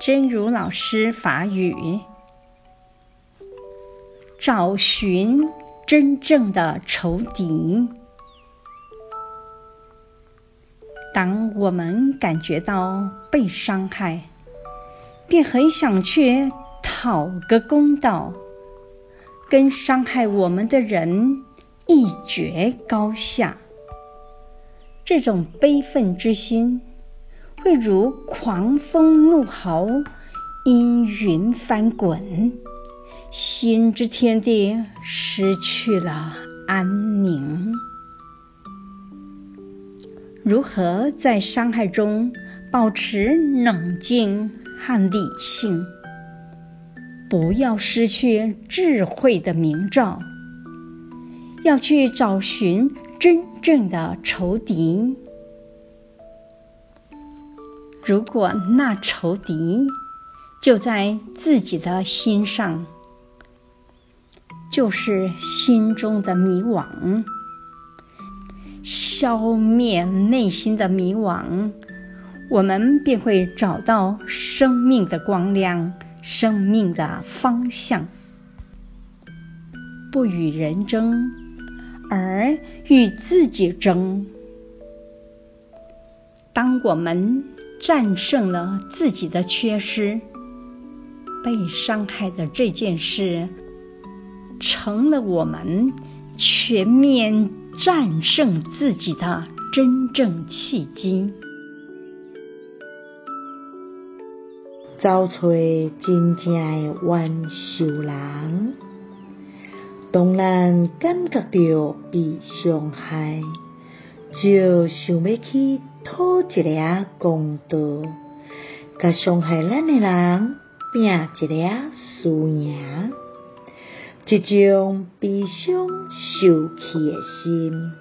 真如老师法语，找寻真正的仇敌。当我们感觉到被伤害，便很想去讨个公道，跟伤害我们的人一决高下。这种悲愤之心，会如狂风怒号，阴云翻滚，心之天地失去了安宁。如何在伤害中保持冷静和理性？不要失去智慧的明照，要去找寻真正的仇敌。如果那仇敌就在自己的心上，就是心中的迷惘。消灭内心的迷惘，我们便会找到生命的光亮，生命的方向。不与人争，而与自己争。当我们战胜了自己的缺失，被伤害的这件事，成了我们全面战胜自己的真正契机。找出真正的元首人，当咱感觉到被伤害，就想要去讨一个公道，甲伤害咱的人拼一个输赢。这种悲伤受气的心，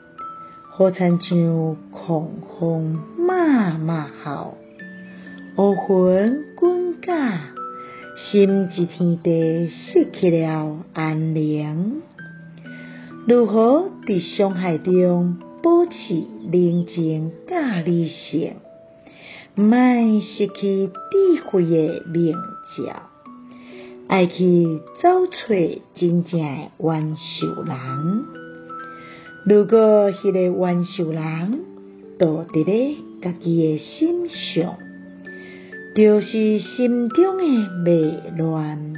好亲像狂风马马号，乌云滚滚，心一天地失去了安宁。如何在伤害中保持冷静甲理性，莫失去智慧的明照？爱去找找真正的元首人。如果迄个元首人都伫咧家己的心上，就是心中的迷乱，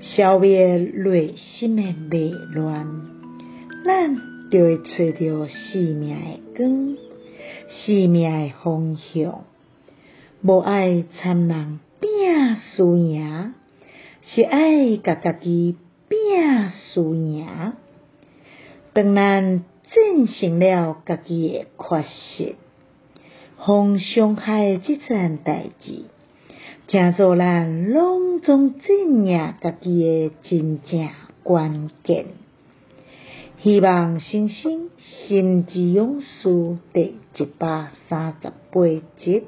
消灭内心的迷乱，咱就会找到生命的光，生命的方向。无爱参人拼输赢。是爱甲家己拼输赢，当咱战胜了家己的缺失，防伤害这件代志，成做咱拢总战胜家己的真正关键。希望星星心之勇士第一百三十八集。